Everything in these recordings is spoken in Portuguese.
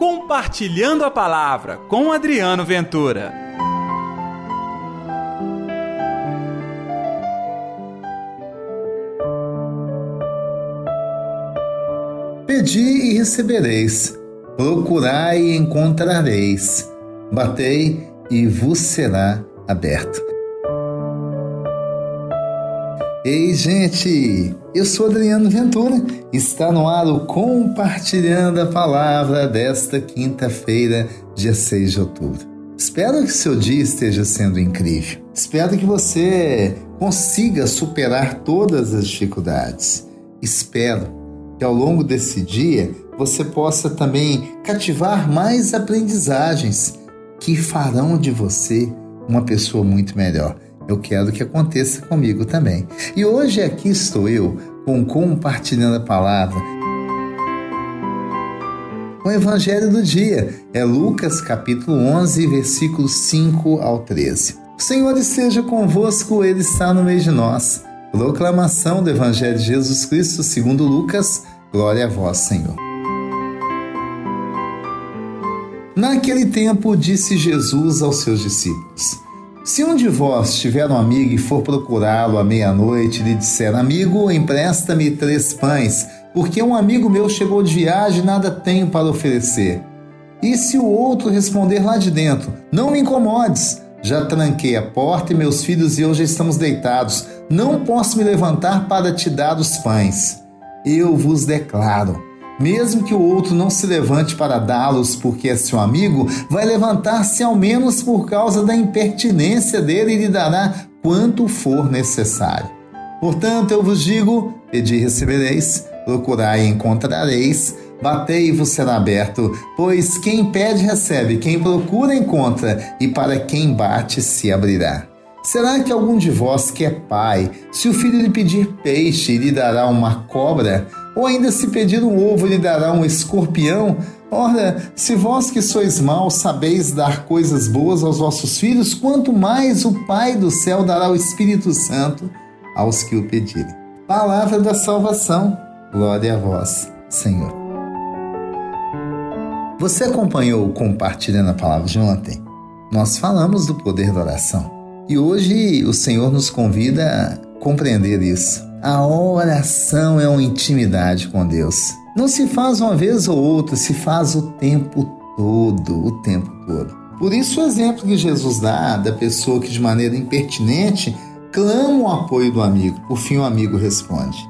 Compartilhando a Palavra com Adriano Ventura. Pedi e recebereis, procurai e encontrareis, batei e vos será aberto. Ei, gente! Eu sou Adriano Ventura. Está no ar o Compartilhando a Palavra desta quinta-feira, dia 6 de outubro. Espero que seu dia esteja sendo incrível. Espero que você consiga superar todas as dificuldades. Espero que ao longo desse dia você possa também cativar mais aprendizagens que farão de você uma pessoa muito melhor. Eu quero que aconteça comigo também. E hoje aqui estou eu com compartilhando a palavra. O evangelho do dia é Lucas capítulo 11, versículos 5 ao 13. O Senhor esteja convosco, ele está no meio de nós. Proclamação do evangelho de Jesus Cristo, segundo Lucas. Glória a vós, Senhor. Naquele tempo disse Jesus aos seus discípulos: se um de vós tiver um amigo e for procurá-lo à meia-noite e lhe disser: Amigo, empresta-me três pães, porque um amigo meu chegou de viagem e nada tenho para oferecer. E se o outro responder lá de dentro: Não me incomodes, já tranquei a porta e meus filhos e eu já estamos deitados, não posso me levantar para te dar os pães. Eu vos declaro mesmo que o outro não se levante para dá-los porque é seu amigo, vai levantar-se ao menos por causa da impertinência dele e lhe dará quanto for necessário. Portanto, eu vos digo: pedi recebereis, procurai e encontrareis, batei e vos será aberto, pois quem pede recebe, quem procura encontra, e para quem bate se abrirá. Será que algum de vós que é pai, se o filho lhe pedir peixe, lhe dará uma cobra? Ou ainda se pedir um ovo, lhe dará um escorpião? Ora, se vós que sois maus sabeis dar coisas boas aos vossos filhos, quanto mais o Pai do céu dará o Espírito Santo aos que o pedirem. Palavra da salvação. Glória a vós, Senhor. Você acompanhou compartilhando a palavra de ontem? Nós falamos do poder da oração. E hoje o Senhor nos convida a compreender isso. A oração é uma intimidade com Deus. Não se faz uma vez ou outra, se faz o tempo todo, o tempo todo. Por isso o exemplo que Jesus dá da pessoa que de maneira impertinente clama o apoio do amigo. Por fim o amigo responde.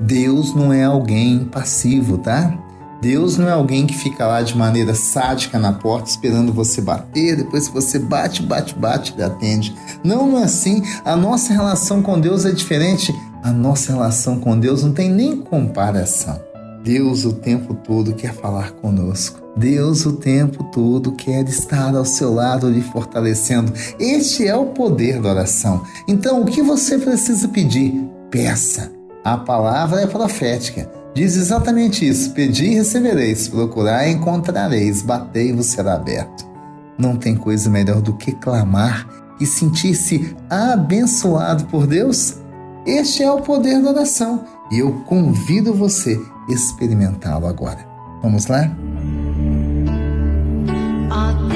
Deus não é alguém passivo, tá? Deus não é alguém que fica lá de maneira sádica na porta esperando você bater, depois que você bate, bate, bate, ele atende. Não, não é assim. A nossa relação com Deus é diferente. A nossa relação com Deus não tem nem comparação. Deus o tempo todo quer falar conosco. Deus o tempo todo quer estar ao seu lado lhe fortalecendo. Este é o poder da oração. Então, o que você precisa pedir? Peça. A palavra é profética. Diz exatamente isso: Pedi e recebereis, procurai e encontrareis, batei e vos será aberto. Não tem coisa melhor do que clamar e sentir-se abençoado por Deus? Este é o poder da oração e eu convido você a experimentá-lo agora. Vamos lá? Atende,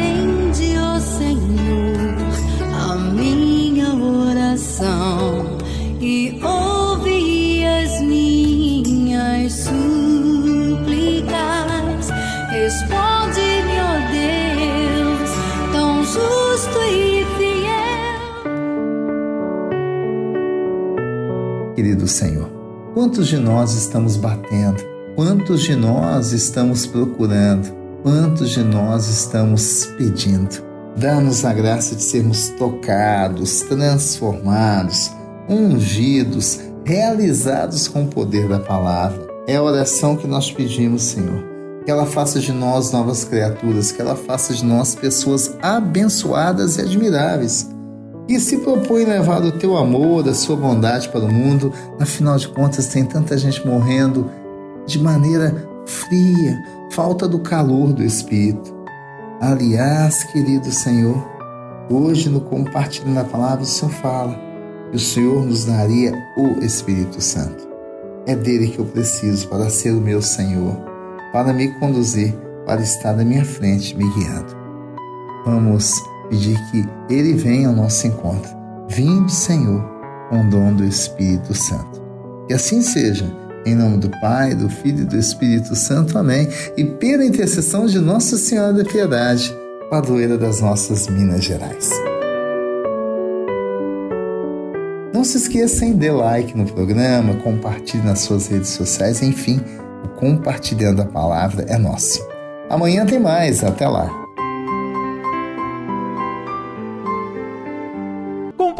Querido Senhor, quantos de nós estamos batendo? Quantos de nós estamos procurando? Quantos de nós estamos pedindo? Dá-nos a graça de sermos tocados, transformados, ungidos, realizados com o poder da palavra. É a oração que nós pedimos, Senhor. Que ela faça de nós novas criaturas, que ela faça de nós pessoas abençoadas e admiráveis. E se propõe levar o teu amor, a sua bondade para o mundo, afinal de contas tem tanta gente morrendo de maneira fria, falta do calor do Espírito. Aliás, querido Senhor, hoje no compartilhando a palavra, o Senhor fala que o Senhor nos daria o Espírito Santo. É dele que eu preciso para ser o meu Senhor, para me conduzir, para estar à minha frente me guiando. Vamos pedir que Ele venha ao nosso encontro. Vinde, Senhor, com o dom do Espírito Santo. Que assim seja, em nome do Pai, do Filho e do Espírito Santo. Amém. E pela intercessão de Nossa Senhora da Piedade, padroeira das nossas Minas Gerais. Não se esqueça de dar like no programa, compartilhe nas suas redes sociais, enfim, o compartilhando a palavra é nosso. Amanhã tem mais, até lá.